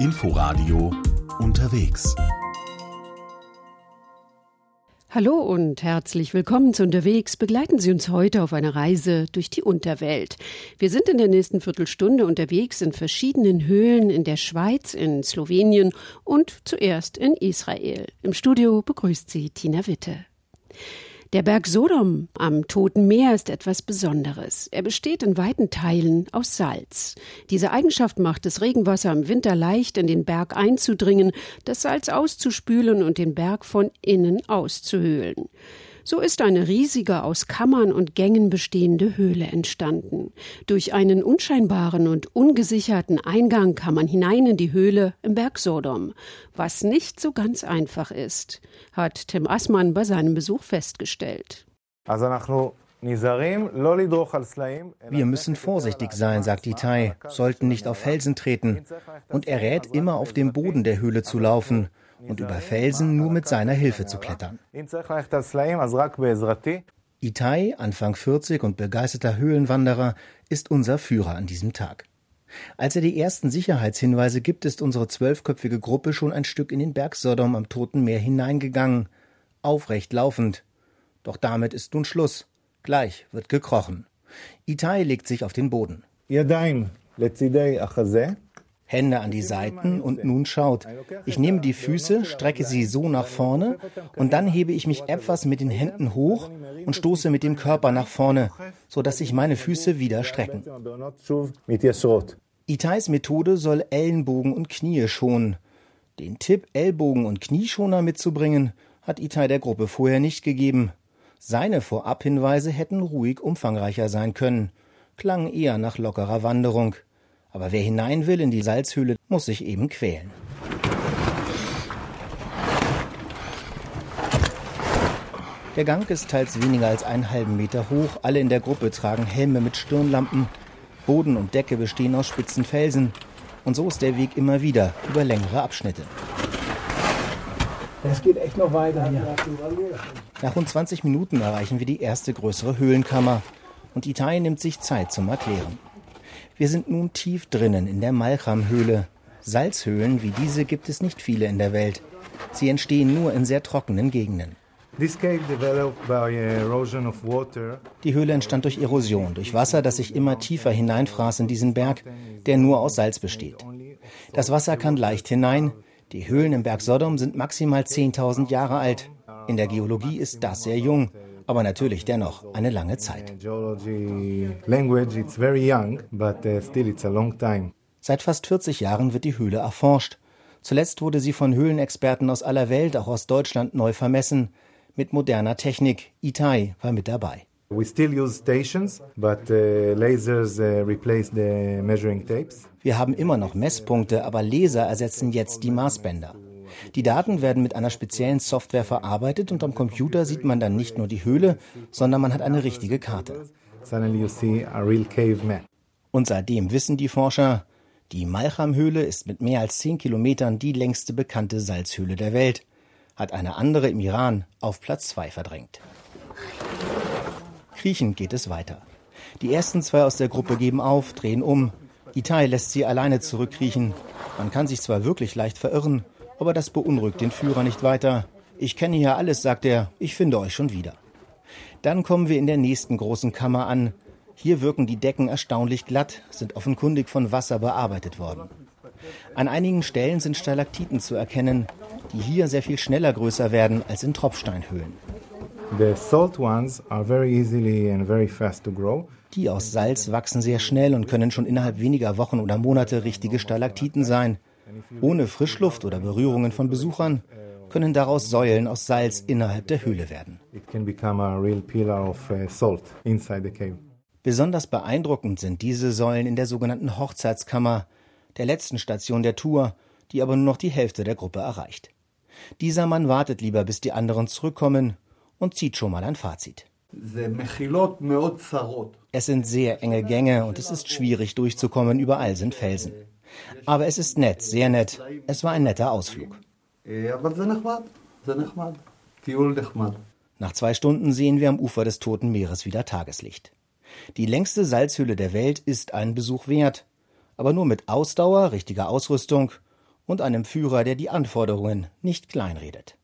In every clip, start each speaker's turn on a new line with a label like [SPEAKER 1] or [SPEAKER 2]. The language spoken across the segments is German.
[SPEAKER 1] Inforadio unterwegs.
[SPEAKER 2] Hallo und herzlich willkommen zu Unterwegs. Begleiten Sie uns heute auf eine Reise durch die Unterwelt. Wir sind in der nächsten Viertelstunde unterwegs in verschiedenen Höhlen in der Schweiz, in Slowenien und zuerst in Israel. Im Studio begrüßt Sie Tina Witte. Der Berg Sodom am Toten Meer ist etwas Besonderes. Er besteht in weiten Teilen aus Salz. Diese Eigenschaft macht es Regenwasser im Winter leicht, in den Berg einzudringen, das Salz auszuspülen und den Berg von innen auszuhöhlen. So ist eine riesige, aus Kammern und Gängen bestehende Höhle entstanden. Durch einen unscheinbaren und ungesicherten Eingang kann man hinein in die Höhle im Berg Sodom, was nicht so ganz einfach ist, hat Tim Assmann bei seinem Besuch festgestellt.
[SPEAKER 3] Wir müssen vorsichtig sein, sagt Itai, sollten nicht auf Felsen treten. Und er rät immer auf dem Boden der Höhle zu laufen und über Felsen nur mit seiner Hilfe zu klettern. Itai, Anfang 40 und begeisterter Höhlenwanderer, ist unser Führer an diesem Tag. Als er die ersten Sicherheitshinweise gibt, ist unsere zwölfköpfige Gruppe schon ein Stück in den Berg Sodom am Toten Meer hineingegangen, aufrecht laufend. Doch damit ist nun Schluss. Gleich wird gekrochen. Itai legt sich auf den Boden. Hände an die Seiten und nun schaut. Ich nehme die Füße, strecke sie so nach vorne und dann hebe ich mich etwas mit den Händen hoch und stoße mit dem Körper nach vorne, so dass sich meine Füße wieder strecken. Itais Methode soll Ellenbogen und Knie schonen. Den Tipp, Ellbogen und Knieschoner mitzubringen, hat Itai der Gruppe vorher nicht gegeben. Seine Vorabhinweise hätten ruhig umfangreicher sein können, klangen eher nach lockerer Wanderung. Aber wer hinein will in die Salzhöhle, muss sich eben quälen. Der Gang ist teils weniger als einen halben Meter hoch. Alle in der Gruppe tragen Helme mit Stirnlampen. Boden und Decke bestehen aus spitzen Felsen. Und so ist der Weg immer wieder über längere Abschnitte.
[SPEAKER 4] Es geht echt noch weiter hier.
[SPEAKER 3] Nach rund 20 Minuten erreichen wir die erste größere Höhlenkammer. Und Itai nimmt sich Zeit zum Erklären. Wir sind nun tief drinnen in der Malcham-Höhle. Salzhöhlen wie diese gibt es nicht viele in der Welt. Sie entstehen nur in sehr trockenen Gegenden. Die Höhle entstand durch Erosion, durch Wasser, das sich immer tiefer hineinfraß in diesen Berg, der nur aus Salz besteht. Das Wasser kann leicht hinein. Die Höhlen im Berg Sodom sind maximal 10.000 Jahre alt. In der Geologie ist das sehr jung aber natürlich dennoch eine lange Zeit. Seit fast 40 Jahren wird die Höhle erforscht. Zuletzt wurde sie von Höhlenexperten aus aller Welt, auch aus Deutschland, neu vermessen. Mit moderner Technik. Itai war mit dabei. Uh, uh, Wir haben immer noch Messpunkte, aber Laser ersetzen jetzt die Maßbänder. Die Daten werden mit einer speziellen Software verarbeitet und am Computer sieht man dann nicht nur die Höhle, sondern man hat eine richtige Karte. Und seitdem wissen die Forscher, die Malcham-Höhle ist mit mehr als 10 Kilometern die längste bekannte Salzhöhle der Welt, hat eine andere im Iran auf Platz 2 verdrängt. Kriechend geht es weiter. Die ersten zwei aus der Gruppe geben auf, drehen um. Itai lässt sie alleine zurückkriechen. Man kann sich zwar wirklich leicht verirren, aber das beunruhigt den Führer nicht weiter. Ich kenne hier alles, sagt er, ich finde euch schon wieder. Dann kommen wir in der nächsten großen Kammer an. Hier wirken die Decken erstaunlich glatt, sind offenkundig von Wasser bearbeitet worden. An einigen Stellen sind Stalaktiten zu erkennen, die hier sehr viel schneller größer werden als in Tropfsteinhöhlen. Die aus Salz wachsen sehr schnell und können schon innerhalb weniger Wochen oder Monate richtige Stalaktiten sein. Ohne Frischluft oder Berührungen von Besuchern können daraus Säulen aus Salz innerhalb der Höhle werden. Uh, Besonders beeindruckend sind diese Säulen in der sogenannten Hochzeitskammer, der letzten Station der Tour, die aber nur noch die Hälfte der Gruppe erreicht. Dieser Mann wartet lieber, bis die anderen zurückkommen und zieht schon mal ein Fazit. Es sind sehr enge Gänge und es ist schwierig durchzukommen, überall sind Felsen. Aber es ist nett, sehr nett. Es war ein netter Ausflug. Nach zwei Stunden sehen wir am Ufer des Toten Meeres wieder Tageslicht. Die längste Salzhöhle der Welt ist einen Besuch wert, aber nur mit Ausdauer, richtiger Ausrüstung und einem Führer, der die Anforderungen nicht kleinredet.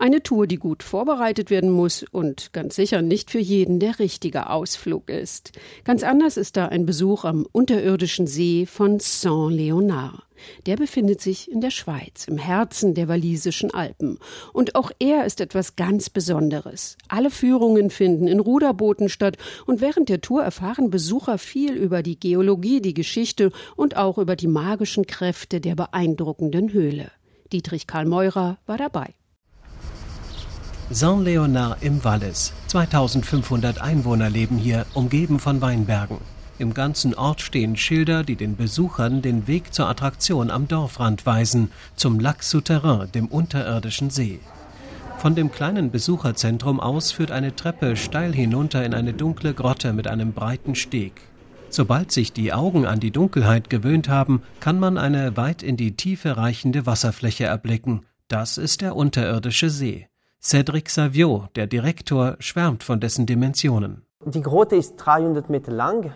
[SPEAKER 2] Eine Tour, die gut vorbereitet werden muss und ganz sicher nicht für jeden der richtige Ausflug ist. Ganz anders ist da ein Besuch am unterirdischen See von Saint-Léonard. Der befindet sich in der Schweiz, im Herzen der walisischen Alpen. Und auch er ist etwas ganz Besonderes. Alle Führungen finden in Ruderbooten statt und während der Tour erfahren Besucher viel über die Geologie, die Geschichte und auch über die magischen Kräfte der beeindruckenden Höhle. Dietrich Karl Meurer war dabei.
[SPEAKER 4] Saint-Léonard im Wallis. 2500 Einwohner leben hier, umgeben von Weinbergen. Im ganzen Ort stehen Schilder, die den Besuchern den Weg zur Attraktion am Dorfrand weisen, zum Lac Souterrain, dem unterirdischen See. Von dem kleinen Besucherzentrum aus führt eine Treppe steil hinunter in eine dunkle Grotte mit einem breiten Steg. Sobald sich die Augen an die Dunkelheit gewöhnt haben, kann man eine weit in die Tiefe reichende Wasserfläche erblicken. Das ist der unterirdische See. Cedric Savio, der Direktor, schwärmt von dessen Dimensionen.
[SPEAKER 5] Die Grotte ist 300 Meter lang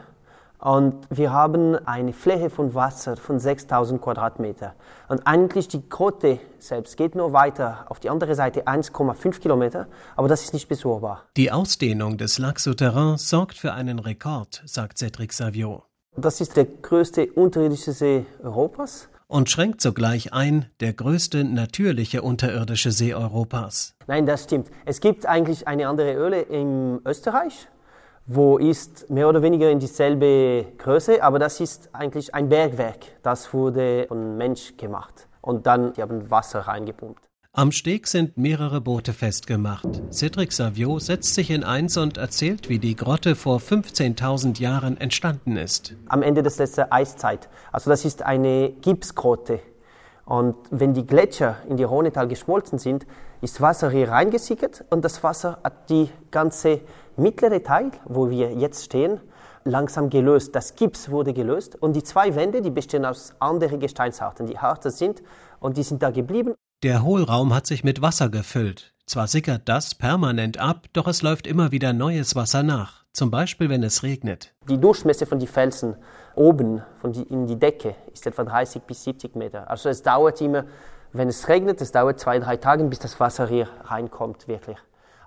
[SPEAKER 5] und wir haben eine Fläche von Wasser von 6000 Quadratmeter. Und eigentlich die Grotte selbst geht nur weiter auf die andere Seite 1,5 Kilometer, aber das ist nicht besuchbar.
[SPEAKER 4] Die Ausdehnung des Lac Souterrain sorgt für einen Rekord, sagt Cedric Savio.
[SPEAKER 5] Das ist der größte unterirdische See Europas
[SPEAKER 4] und schränkt sogleich ein, der größte natürliche unterirdische See Europas.
[SPEAKER 5] Nein, das stimmt. Es gibt eigentlich eine andere Höhle in Österreich, wo ist mehr oder weniger in dieselbe Größe, aber das ist eigentlich ein Bergwerk. Das wurde von Mensch gemacht und dann haben Wasser reingepumpt.
[SPEAKER 4] Am Steg sind mehrere Boote festgemacht. Cedric Savio setzt sich in eins und erzählt, wie die Grotte vor 15.000 Jahren entstanden ist.
[SPEAKER 5] Am Ende des letzten Eiszeit. Also das ist eine Gipsgrotte. Und wenn die Gletscher in die Rhonetal geschmolzen sind, ist Wasser hier reingesickert und das Wasser hat die ganze mittlere Teil, wo wir jetzt stehen, langsam gelöst. Das Gips wurde gelöst und die zwei Wände, die bestehen aus anderen Gesteinsarten, die harter sind und die sind da geblieben.
[SPEAKER 4] Der Hohlraum hat sich mit Wasser gefüllt. Zwar sickert das permanent ab, doch es läuft immer wieder neues Wasser nach. Zum Beispiel, wenn es regnet.
[SPEAKER 5] Die Durchmesser von den Felsen oben von die, in die Decke ist etwa 30 bis 70 Meter. Also es dauert immer, wenn es regnet, es dauert zwei, drei Tage, bis das Wasser hier reinkommt, wirklich.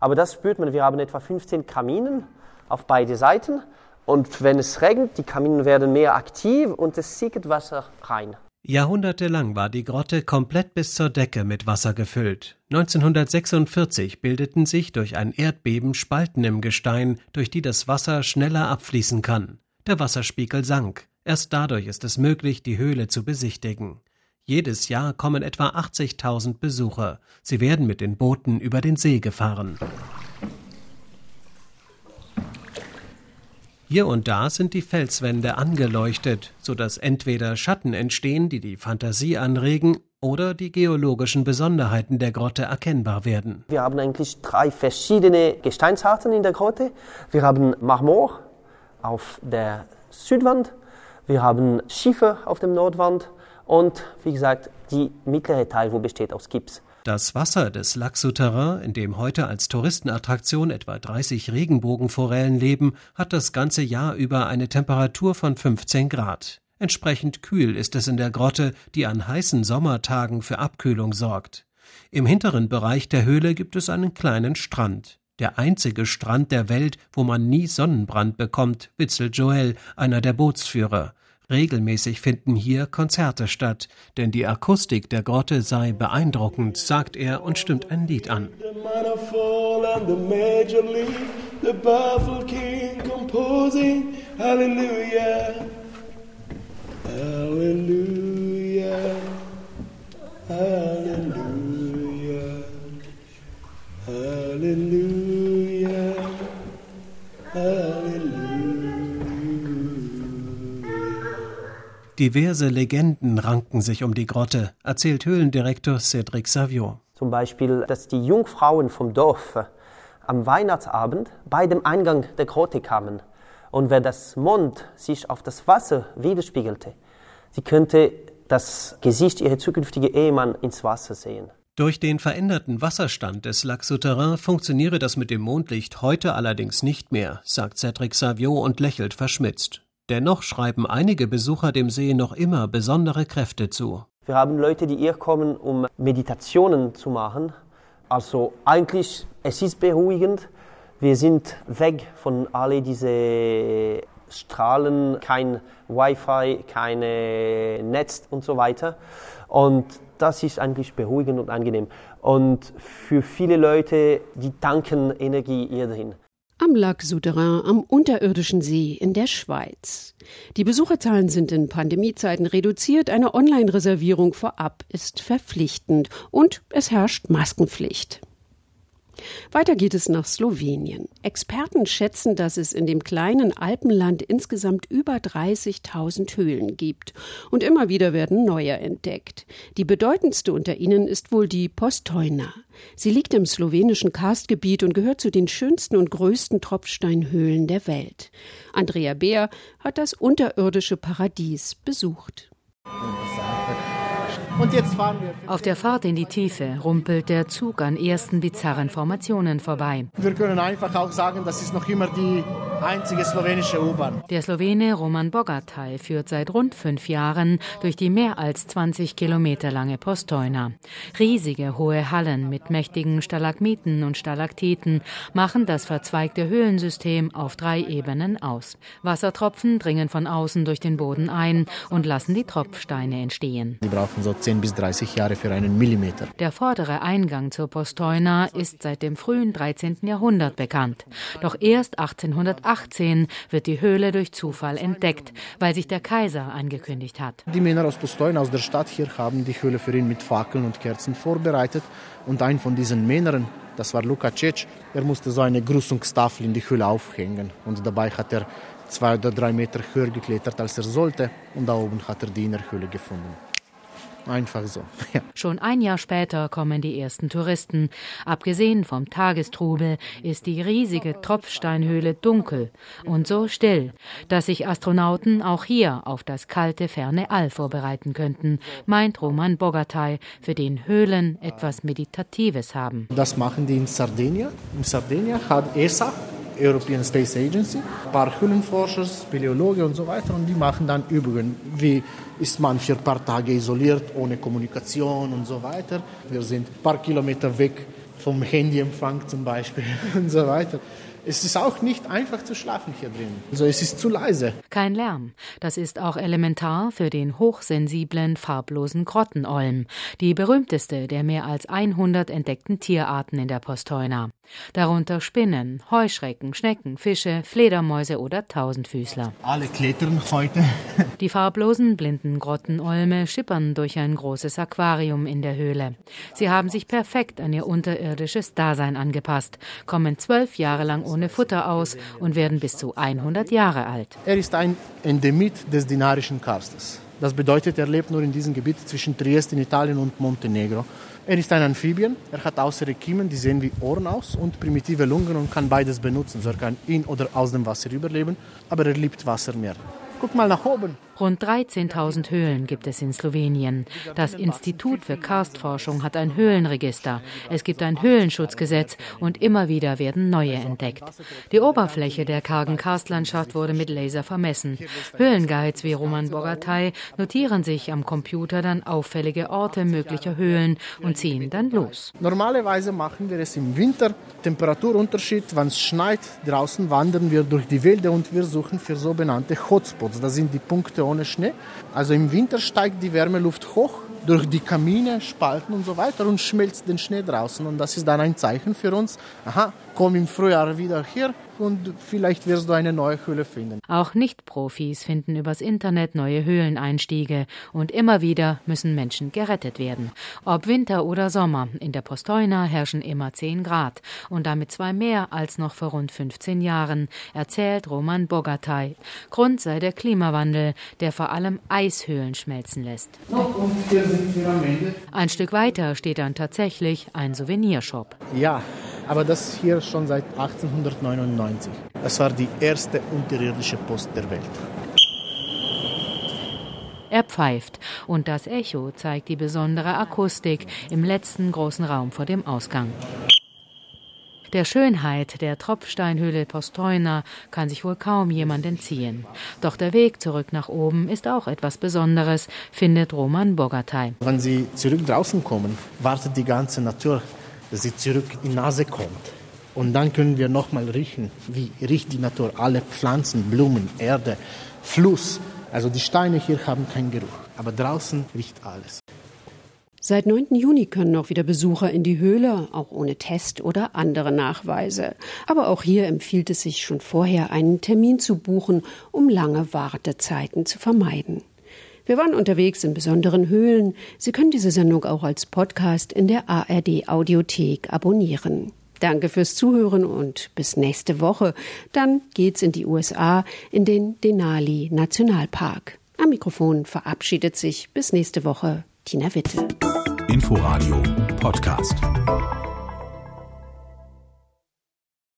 [SPEAKER 5] Aber das spürt man. Wir haben etwa 15 Kaminen auf beide Seiten. Und wenn es regnet, die Kaminen werden mehr aktiv und es sickert Wasser rein.
[SPEAKER 4] Jahrhundertelang war die Grotte komplett bis zur Decke mit Wasser gefüllt. 1946 bildeten sich durch ein Erdbeben Spalten im Gestein, durch die das Wasser schneller abfließen kann. Der Wasserspiegel sank. Erst dadurch ist es möglich, die Höhle zu besichtigen. Jedes Jahr kommen etwa 80.000 Besucher. Sie werden mit den Booten über den See gefahren. Hier und da sind die Felswände angeleuchtet, so dass entweder Schatten entstehen, die die Fantasie anregen, oder die geologischen Besonderheiten der Grotte erkennbar werden.
[SPEAKER 5] Wir haben eigentlich drei verschiedene Gesteinsarten in der Grotte. Wir haben Marmor auf der Südwand, wir haben Schiefer auf dem Nordwand und wie gesagt die mittlere Teil, wo besteht aus Gips.
[SPEAKER 4] Das Wasser des Lac Souterrain, in dem heute als Touristenattraktion etwa 30 Regenbogenforellen leben, hat das ganze Jahr über eine Temperatur von 15 Grad. Entsprechend kühl ist es in der Grotte, die an heißen Sommertagen für Abkühlung sorgt. Im hinteren Bereich der Höhle gibt es einen kleinen Strand. Der einzige Strand der Welt, wo man nie Sonnenbrand bekommt, witzelt Joel, einer der Bootsführer. Regelmäßig finden hier Konzerte statt, denn die Akustik der Grotte sei beeindruckend, sagt er und stimmt ein Lied an. Halleluja, Halleluja, Diverse Legenden ranken sich um die Grotte, erzählt Höhlendirektor Cédric Savio.
[SPEAKER 5] Zum Beispiel, dass die Jungfrauen vom Dorf am Weihnachtsabend bei dem Eingang der Grotte kamen. Und wenn das Mond sich auf das Wasser widerspiegelte, sie könnte das Gesicht ihrer zukünftigen Ehemann ins Wasser sehen.
[SPEAKER 4] Durch den veränderten Wasserstand des Lac Souterrain funktioniere das mit dem Mondlicht heute allerdings nicht mehr, sagt Cédric Savio und lächelt verschmitzt. Dennoch schreiben einige Besucher dem See noch immer besondere Kräfte zu.
[SPEAKER 5] Wir haben Leute, die hier kommen, um Meditationen zu machen. Also eigentlich, es ist beruhigend. Wir sind weg von all diese Strahlen, kein Wi-Fi, kein Netz und so weiter. Und das ist eigentlich beruhigend und angenehm. Und für viele Leute, die tanken Energie hier drin.
[SPEAKER 2] Am Lac Souterrain am unterirdischen See in der Schweiz. Die Besucherzahlen sind in Pandemiezeiten reduziert, eine Online-Reservierung vorab ist verpflichtend und es herrscht Maskenpflicht. Weiter geht es nach Slowenien. Experten schätzen, dass es in dem kleinen Alpenland insgesamt über 30.000 Höhlen gibt. Und immer wieder werden neue entdeckt. Die bedeutendste unter ihnen ist wohl die Postojna. Sie liegt im slowenischen Karstgebiet und gehört zu den schönsten und größten Tropfsteinhöhlen der Welt. Andrea Beer hat das unterirdische Paradies besucht.
[SPEAKER 6] Und jetzt fahren wir. Auf der Fahrt in die Tiefe rumpelt der Zug an ersten bizarren Formationen vorbei.
[SPEAKER 7] Wir können einfach auch sagen, das ist noch immer die einzige slowenische U-Bahn.
[SPEAKER 6] Der Slowene Roman Bogataj führt seit rund fünf Jahren durch die mehr als 20 Kilometer lange Postojna. Riesige hohe Hallen mit mächtigen Stalagmiten und Stalaktiten machen das verzweigte Höhlensystem auf drei Ebenen aus. Wassertropfen dringen von außen durch den Boden ein und lassen die Tropfsteine entstehen.
[SPEAKER 7] Die brauchen so 10 bis 30 Jahre für einen Millimeter.
[SPEAKER 6] Der vordere Eingang zur Postojna ist seit dem frühen 13. Jahrhundert bekannt. Doch erst 1818 wird die Höhle durch Zufall entdeckt, weil sich der Kaiser angekündigt hat.
[SPEAKER 7] Die Männer aus Postojna, aus der Stadt hier, haben die Höhle für ihn mit Fackeln und Kerzen vorbereitet. Und ein von diesen Männern, das war Luka Cech, er musste so eine Grüßungstafel in die Höhle aufhängen. Und dabei hat er zwei oder drei Meter höher geklettert, als er sollte. Und da oben hat er die Innerhöhle gefunden. Einfach so.
[SPEAKER 6] Ja. Schon ein Jahr später kommen die ersten Touristen. Abgesehen vom Tagestrubel ist die riesige Tropfsteinhöhle dunkel und so still, dass sich Astronauten auch hier auf das kalte, ferne All vorbereiten könnten, meint Roman Bogatay, für den Höhlen etwas Meditatives haben.
[SPEAKER 7] Das machen die in Sardinien. In Sardinien hat ESA European Space Agency, ein paar Höhlenforscher, Speleologen und so weiter und die machen dann Übungen, wie ist man für ein paar Tage isoliert, ohne Kommunikation und so weiter. Wir sind ein paar Kilometer weg vom Handyempfang zum Beispiel und so weiter. Es ist auch nicht einfach zu schlafen hier drin. Also es ist zu leise.
[SPEAKER 6] Kein Lärm. Das ist auch elementar für den hochsensiblen, farblosen Grottenolm, die berühmteste der mehr als 100 entdeckten Tierarten in der Postojna. Darunter Spinnen, Heuschrecken, Schnecken, Fische, Fledermäuse oder Tausendfüßler.
[SPEAKER 7] Alle klettern heute.
[SPEAKER 6] Die farblosen, blinden Grottenolme schippern durch ein großes Aquarium in der Höhle. Sie haben sich perfekt an ihr unterirdisches Dasein angepasst, kommen zwölf Jahre lang ohne Futter aus und werden bis zu 100 Jahre alt.
[SPEAKER 7] Er ist ein Endemit des Dinarischen Karstes. Das bedeutet, er lebt nur in diesem Gebiet zwischen Triest in Italien und Montenegro. Er ist ein Amphibien. Er hat außer Kiemen, die sehen wie Ohren aus, und primitive Lungen und kann beides benutzen. So er kann in oder aus dem Wasser überleben, aber er liebt Wasser mehr. Guck mal nach oben.
[SPEAKER 6] Rund 13.000 Höhlen gibt es in Slowenien. Das Institut für Karstforschung hat ein Höhlenregister. Es gibt ein Höhlenschutzgesetz und immer wieder werden neue entdeckt. Die Oberfläche der kargen Karstlandschaft wurde mit Laser vermessen. Höhlenguides wie Roman Bogatay notieren sich am Computer dann auffällige Orte möglicher Höhlen und ziehen dann los.
[SPEAKER 7] Normalerweise machen wir es im Winter. Temperaturunterschied, wenn es schneit, draußen wandern wir durch die Wälder und wir suchen für sogenannte Hotspots. Das sind die Punkte ohne Schnee. Also im Winter steigt die Wärmeluft hoch durch die Kamine, Spalten und so weiter und schmilzt den Schnee draußen. Und das ist dann ein Zeichen für uns, aha, komm im Frühjahr wieder hier und vielleicht wirst du eine neue Höhle finden.
[SPEAKER 6] Auch Nicht-Profis finden übers Internet neue Höhleneinstiege und immer wieder müssen Menschen gerettet werden. Ob Winter oder Sommer, in der Postojna herrschen immer 10 Grad und damit zwei mehr als noch vor rund 15 Jahren, erzählt Roman Bogatay. Grund sei der Klimawandel, der vor allem Eishöhlen schmelzen lässt.
[SPEAKER 7] Und hier sind wir am Ende.
[SPEAKER 6] Ein Stück weiter steht dann tatsächlich ein Souvenirshop.
[SPEAKER 7] Ja, aber das hier schon seit 1899. Das war die erste unterirdische Post der Welt.
[SPEAKER 6] Er pfeift und das Echo zeigt die besondere Akustik im letzten großen Raum vor dem Ausgang. Der Schönheit der Tropfsteinhöhle Postojna kann sich wohl kaum jemand entziehen. Doch der Weg zurück nach oben ist auch etwas Besonderes, findet Roman Bogatay.
[SPEAKER 7] Wenn Sie zurück draußen kommen, wartet die ganze Natur, dass sie zurück in die Nase kommt. Und dann können wir nochmal riechen, wie riecht die Natur. Alle Pflanzen, Blumen, Erde, Fluss. Also die Steine hier haben keinen Geruch, aber draußen riecht alles.
[SPEAKER 2] Seit 9. Juni können auch wieder Besucher in die Höhle, auch ohne Test oder andere Nachweise. Aber auch hier empfiehlt es sich schon vorher, einen Termin zu buchen, um lange Wartezeiten zu vermeiden. Wir waren unterwegs in besonderen Höhlen. Sie können diese Sendung auch als Podcast in der ARD Audiothek abonnieren. Danke fürs Zuhören und bis nächste Woche. Dann geht's in die USA in den Denali Nationalpark. Am Mikrofon verabschiedet sich bis nächste Woche Tina Witte.
[SPEAKER 1] Inforadio Podcast.